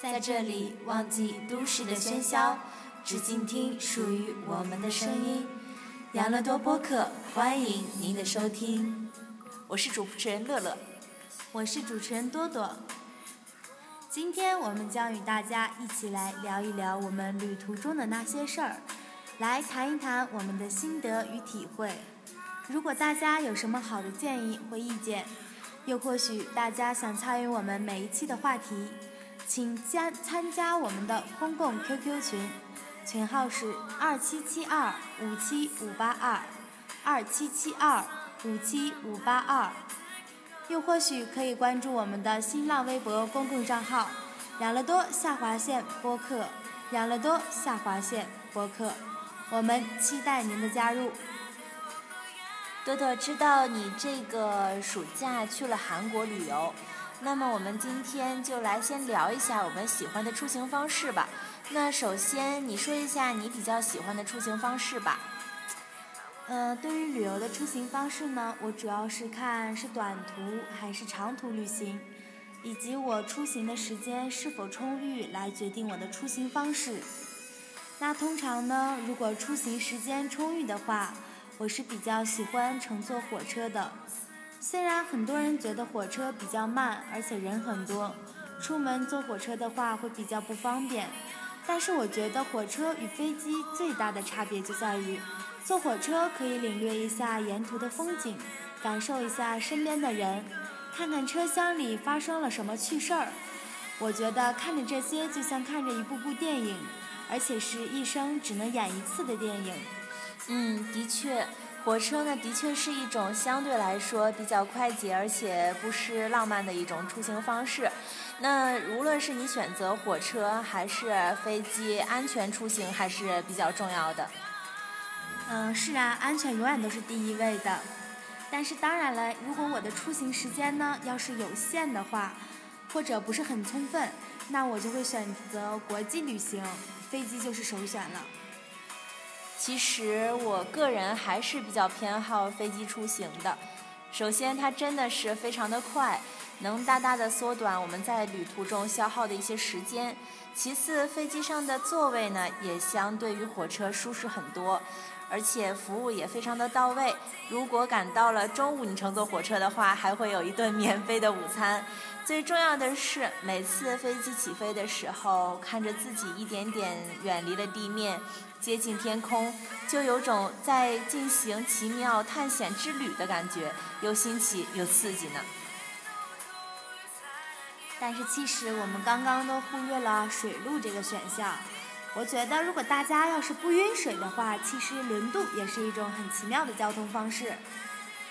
在这里忘记都市的喧嚣，只静听属于我们的声音。养乐多播客，欢迎您的收听。我是主持人乐乐，我是主持人多多。今天我们将与大家一起来聊一聊我们旅途中的那些事儿，来谈一谈我们的心得与体会。如果大家有什么好的建议或意见，又或许大家想参与我们每一期的话题，请加参加我们的公共 QQ 群，群号是二七七二五七五八二，二七七二五七五八二。又或许可以关注我们的新浪微博公共账号“养乐多下划线播客”，养乐多下划线播客，我们期待您的加入。多多知道你这个暑假去了韩国旅游，那么我们今天就来先聊一下我们喜欢的出行方式吧。那首先你说一下你比较喜欢的出行方式吧。嗯，对于旅游的出行方式呢，我主要是看是短途还是长途旅行，以及我出行的时间是否充裕来决定我的出行方式。那通常呢，如果出行时间充裕的话，我是比较喜欢乘坐火车的，虽然很多人觉得火车比较慢，而且人很多，出门坐火车的话会比较不方便。但是我觉得火车与飞机最大的差别就在于，坐火车可以领略一下沿途的风景，感受一下身边的人，看看车厢里发生了什么趣事儿。我觉得看着这些就像看着一部部电影，而且是一生只能演一次的电影。嗯，的确，火车呢，的确是一种相对来说比较快捷而且不失浪漫的一种出行方式。那无论是你选择火车还是飞机，安全出行还是比较重要的。嗯，是啊，安全永远都是第一位的。但是当然了，如果我的出行时间呢要是有限的话，或者不是很充分，那我就会选择国际旅行，飞机就是首选了。其实我个人还是比较偏好飞机出行的。首先，它真的是非常的快，能大大的缩短我们在旅途中消耗的一些时间。其次，飞机上的座位呢也相对于火车舒适很多，而且服务也非常的到位。如果赶到了中午你乘坐火车的话，还会有一顿免费的午餐。最重要的是，每次飞机起飞的时候，看着自己一点点远离了地面。接近天空，就有种在进行奇妙探险之旅的感觉，又新奇又刺激呢。但是其实我们刚刚都忽略了水路这个选项。我觉得如果大家要是不晕水的话，其实轮渡也是一种很奇妙的交通方式。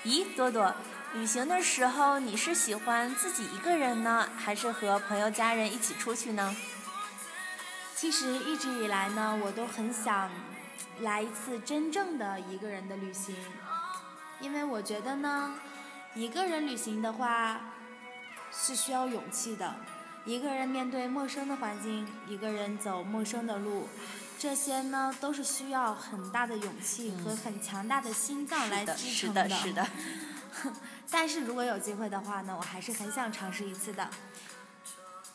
咦，多多，旅行的时候你是喜欢自己一个人呢，还是和朋友家人一起出去呢？其实一直以来呢，我都很想来一次真正的一个人的旅行，因为我觉得呢，一个人旅行的话是需要勇气的。一个人面对陌生的环境，一个人走陌生的路，这些呢都是需要很大的勇气和很强大的心脏来支撑的。是的，是的，是的。但是如果有机会的话呢，我还是很想尝试一次的。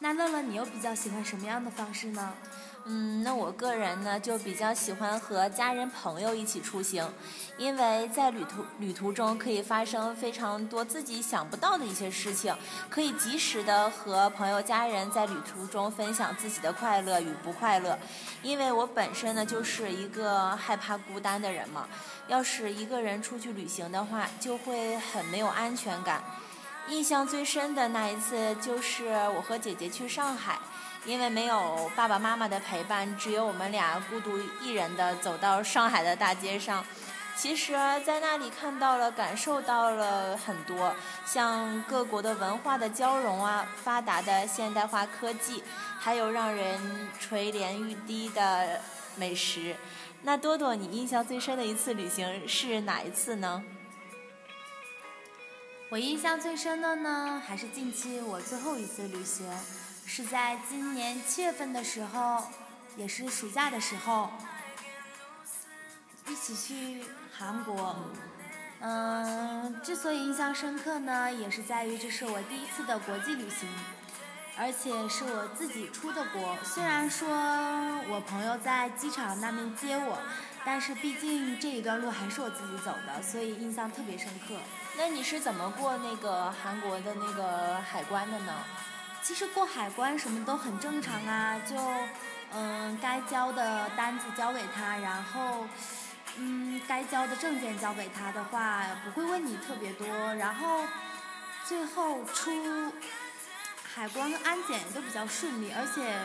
那乐乐，你又比较喜欢什么样的方式呢？嗯，那我个人呢就比较喜欢和家人朋友一起出行，因为在旅途旅途中可以发生非常多自己想不到的一些事情，可以及时的和朋友家人在旅途中分享自己的快乐与不快乐。因为我本身呢就是一个害怕孤单的人嘛，要是一个人出去旅行的话，就会很没有安全感。印象最深的那一次就是我和姐姐去上海，因为没有爸爸妈妈的陪伴，只有我们俩孤独一人的走到上海的大街上。其实，在那里看到了、感受到了很多，像各国的文化的交融啊，发达的现代化科技，还有让人垂涎欲滴的美食。那多多，你印象最深的一次旅行是哪一次呢？我印象最深的呢，还是近期我最后一次旅行，是在今年七月份的时候，也是暑假的时候，一起去韩国。嗯，之所以印象深刻呢，也是在于这是我第一次的国际旅行。而且是我自己出的国。虽然说我朋友在机场那边接我，但是毕竟这一段路还是我自己走的，所以印象特别深刻。那你是怎么过那个韩国的那个海关的呢？其实过海关什么都很正常啊，就嗯该交的单子交给他，然后嗯该交的证件交给他的话，不会问你特别多，然后最后出。海关安检都比较顺利，而且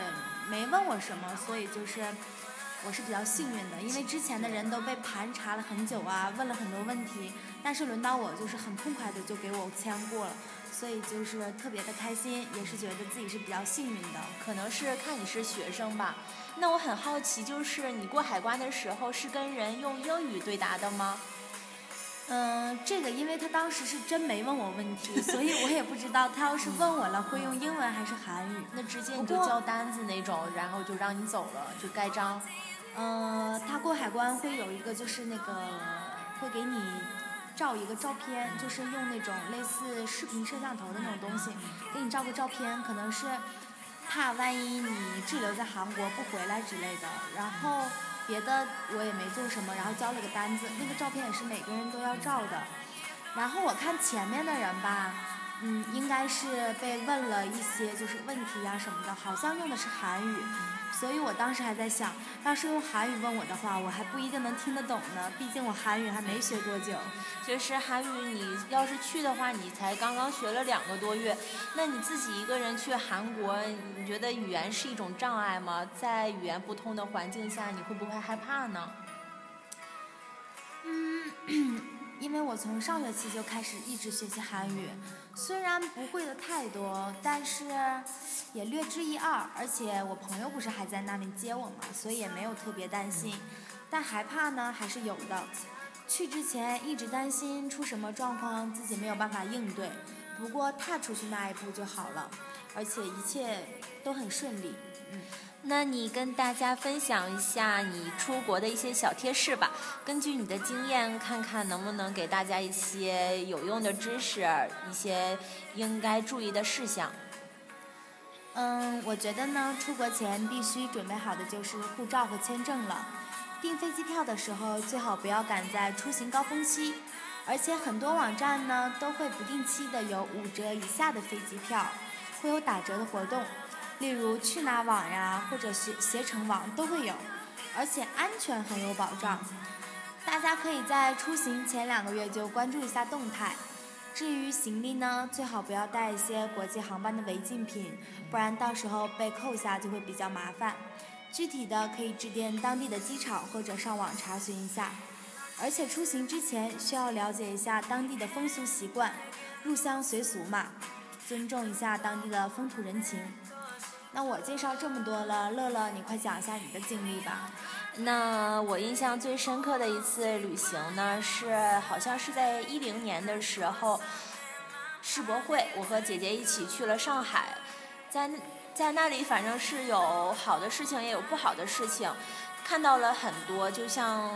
没问我什么，所以就是我是比较幸运的，因为之前的人都被盘查了很久啊，问了很多问题，但是轮到我就是很痛快的就给我签过了，所以就是特别的开心，也是觉得自己是比较幸运的。可能是看你是学生吧，那我很好奇，就是你过海关的时候是跟人用英语对答的吗？嗯，这个因为他当时是真没问我问题，所以我也不知道他要是问我了会用英文还是韩语。那直接你就交单子那种，然后就让你走了，就盖章。嗯，他过海关会有一个就是那个会给你照一个照片，就是用那种类似视频摄像头的那种东西给你照个照片，可能是怕万一你滞留在韩国不回来之类的，然后。别的我也没做什么，然后交了个单子，那个照片也是每个人都要照的。然后我看前面的人吧，嗯，应该是被问了一些就是问题呀什么的，好像用的是韩语。所以我当时还在想，要是用韩语问我的话，我还不一定能听得懂呢。毕竟我韩语还没学多久。就是韩语，你要是去的话，你才刚刚学了两个多月。那你自己一个人去韩国，你觉得语言是一种障碍吗？在语言不通的环境下，你会不会害怕呢？嗯，因为我从上学期就开始一直学习韩语。虽然不会的太多，但是也略知一二。而且我朋友不是还在那边接我嘛，所以也没有特别担心。但害怕呢还是有的。去之前一直担心出什么状况自己没有办法应对，不过踏出去那一步就好了，而且一切都很顺利。嗯。那你跟大家分享一下你出国的一些小贴士吧。根据你的经验，看看能不能给大家一些有用的知识，一些应该注意的事项。嗯，我觉得呢，出国前必须准备好的就是护照和签证了。订飞机票的时候，最好不要赶在出行高峰期，而且很多网站呢都会不定期的有五折以下的飞机票，会有打折的活动。例如去哪网呀，或者携携程网都会有，而且安全很有保障。大家可以在出行前两个月就关注一下动态。至于行李呢，最好不要带一些国际航班的违禁品，不然到时候被扣下就会比较麻烦。具体的可以致电当地的机场或者上网查询一下。而且出行之前需要了解一下当地的风俗习惯，入乡随俗嘛，尊重一下当地的风土人情。那我介绍这么多了，乐乐，你快讲一下你的经历吧。那我印象最深刻的一次旅行呢，是好像是在一零年的时候，世博会，我和姐姐一起去了上海，在在那里反正是有好的事情，也有不好的事情。看到了很多，就像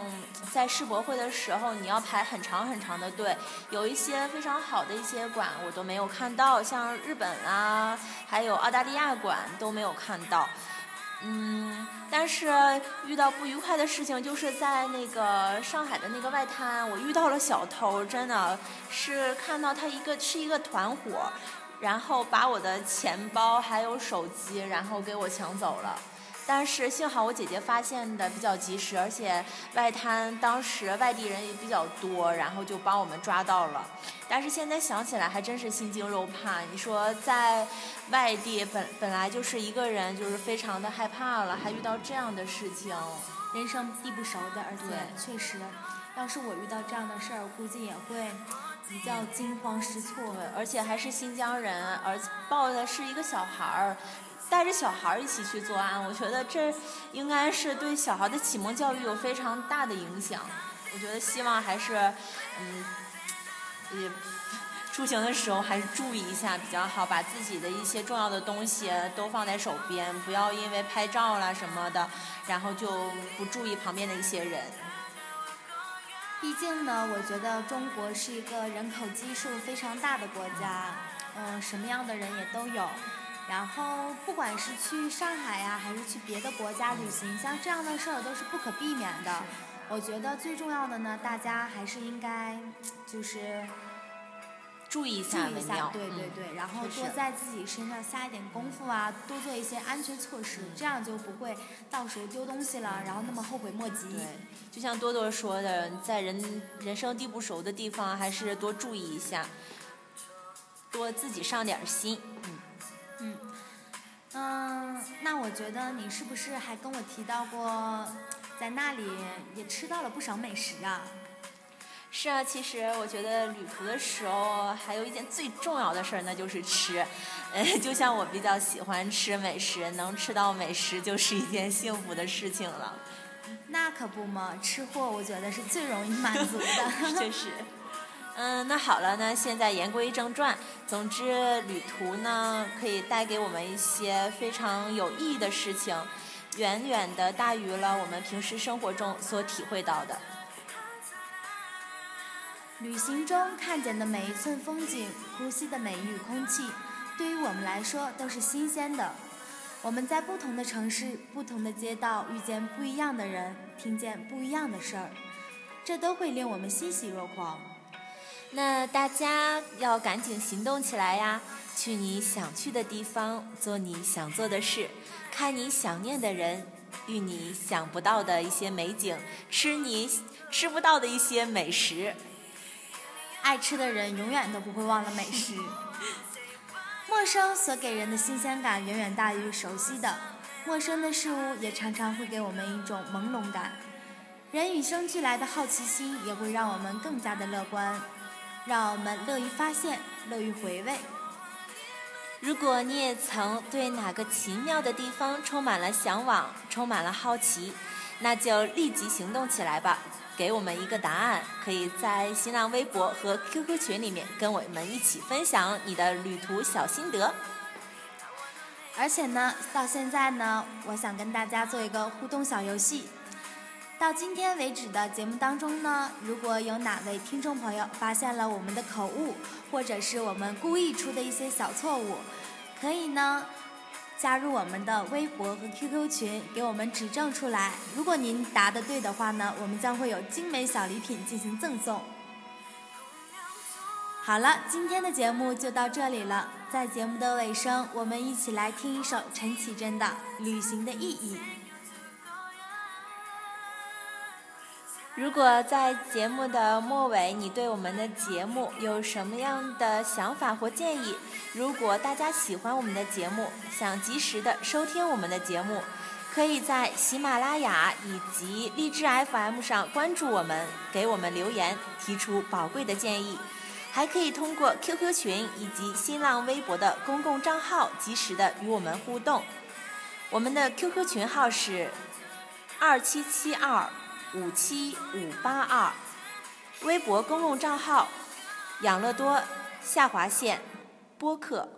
在世博会的时候，你要排很长很长的队，有一些非常好的一些馆我都没有看到，像日本啊，还有澳大利亚馆都没有看到。嗯，但是遇到不愉快的事情，就是在那个上海的那个外滩，我遇到了小偷，真的是看到他一个是一个团伙，然后把我的钱包还有手机，然后给我抢走了。但是幸好我姐姐发现的比较及时，而且外滩当时外地人也比较多，然后就帮我们抓到了。但是现在想起来还真是心惊肉怕。你说在外地本本来就是一个人，就是非常的害怕了，还遇到这样的事情，人生地不熟的，而且确实，要是我遇到这样的事儿，估计也会比较惊慌失措。而且还是新疆人，而抱的是一个小孩儿。带着小孩一起去作案，我觉得这应该是对小孩的启蒙教育有非常大的影响。我觉得希望还是，嗯，也出行的时候还是注意一下比较好，把自己的一些重要的东西都放在手边，不要因为拍照啦什么的，然后就不注意旁边的一些人。毕竟呢，我觉得中国是一个人口基数非常大的国家，嗯，什么样的人也都有。然后不管是去上海呀，还是去别的国家旅行，像这样的事儿都是不可避免的。我觉得最重要的呢，大家还是应该就是注意一下，注意一下，对对对，然后多在自己身上下一点功夫啊，多做一些安全措施，这样就不会到时候丢东西了，然后那么后悔莫及。对，就像多多说的，在人人生地不熟的地方，还是多注意一下，多自己上点心。嗯嗯嗯，那我觉得你是不是还跟我提到过？在那里也吃到了不少美食啊！是啊，其实我觉得旅途的时候还有一件最重要的事儿，那就是吃。嗯，就像我比较喜欢吃美食，能吃到美食就是一件幸福的事情了。那可不嘛，吃货我觉得是最容易满足的。确实。嗯，那好了，那现在言归正传。总之，旅途呢可以带给我们一些非常有意义的事情。远远的大于了我们平时生活中所体会到的。旅行中看见的每一寸风景，呼吸的每一缕空气，对于我们来说都是新鲜的。我们在不同的城市、不同的街道遇见不一样的人，听见不一样的事儿，这都会令我们欣喜若狂。那大家要赶紧行动起来呀！去你想去的地方，做你想做的事。看你想念的人，遇你想不到的一些美景，吃你吃不到的一些美食。爱吃的人永远都不会忘了美食。陌生所给人的新鲜感远远大于熟悉的，陌生的事物也常常会给我们一种朦胧感。人与生俱来的好奇心也会让我们更加的乐观，让我们乐于发现，乐于回味。如果你也曾对哪个奇妙的地方充满了向往，充满了好奇，那就立即行动起来吧！给我们一个答案，可以在新浪微博和 QQ 群里面跟我们一起分享你的旅途小心得。而且呢，到现在呢，我想跟大家做一个互动小游戏。到今天为止的节目当中呢，如果有哪位听众朋友发现了我们的口误，或者是我们故意出的一些小错误，可以呢加入我们的微博和 QQ 群，给我们指正出来。如果您答的对的话呢，我们将会有精美小礼品进行赠送。好了，今天的节目就到这里了。在节目的尾声，我们一起来听一首陈绮贞的《旅行的意义》。如果在节目的末尾，你对我们的节目有什么样的想法或建议？如果大家喜欢我们的节目，想及时的收听我们的节目，可以在喜马拉雅以及荔枝 FM 上关注我们，给我们留言，提出宝贵的建议。还可以通过 QQ 群以及新浪微博的公共账号，及时的与我们互动。我们的 QQ 群号是二七七二。五七五八二，微博公共账号养乐多下划线播客，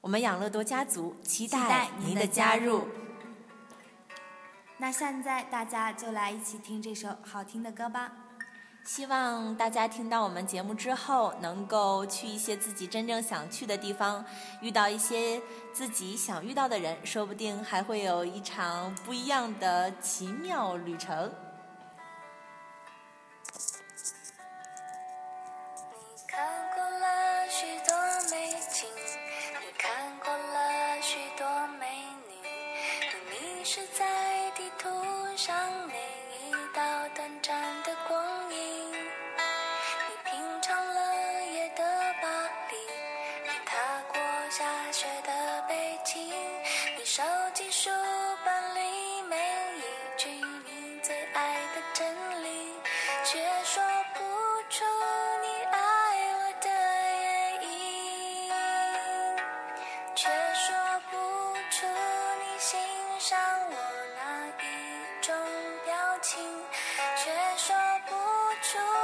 我们养乐多家族期待您的加入。那现在大家就来一起听这首好听的歌吧。希望大家听到我们节目之后，能够去一些自己真正想去的地方，遇到一些自己想遇到的人，说不定还会有一场不一样的奇妙旅程。上每一道短暂的光影，你品尝了夜的巴黎，你踏过下雪的北京，你收集。却说不出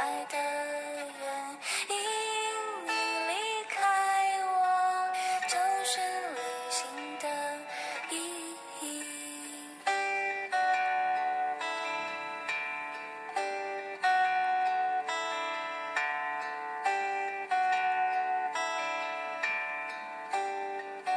I did.